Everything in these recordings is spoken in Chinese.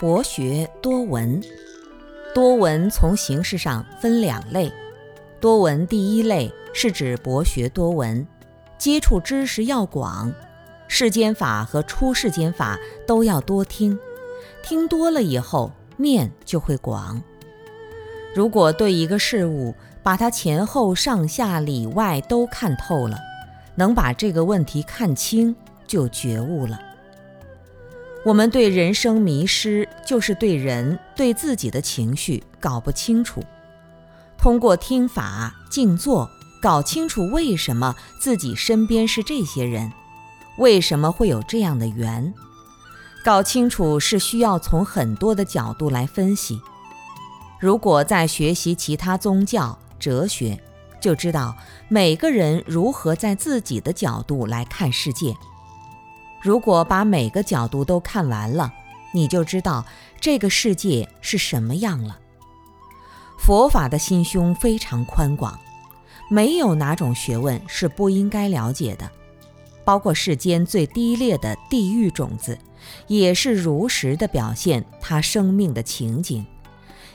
博学多闻，多闻从形式上分两类。多闻第一类是指博学多闻，接触知识要广，世间法和出世间法都要多听，听多了以后面就会广。如果对一个事物把它前后上下里外都看透了，能把这个问题看清，就觉悟了。我们对人生迷失，就是对人对自己的情绪搞不清楚。通过听法、静坐，搞清楚为什么自己身边是这些人，为什么会有这样的缘。搞清楚是需要从很多的角度来分析。如果在学习其他宗教、哲学，就知道每个人如何在自己的角度来看世界。如果把每个角度都看完了，你就知道这个世界是什么样了。佛法的心胸非常宽广，没有哪种学问是不应该了解的，包括世间最低劣的地狱种子，也是如实的表现他生命的情景，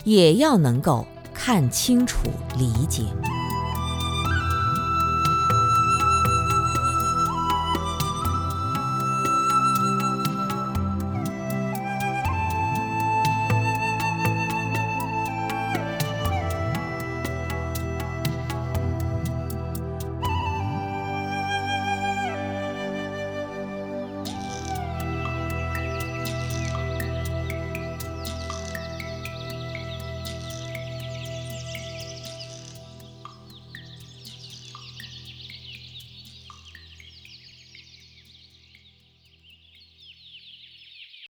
也要能够看清楚理解。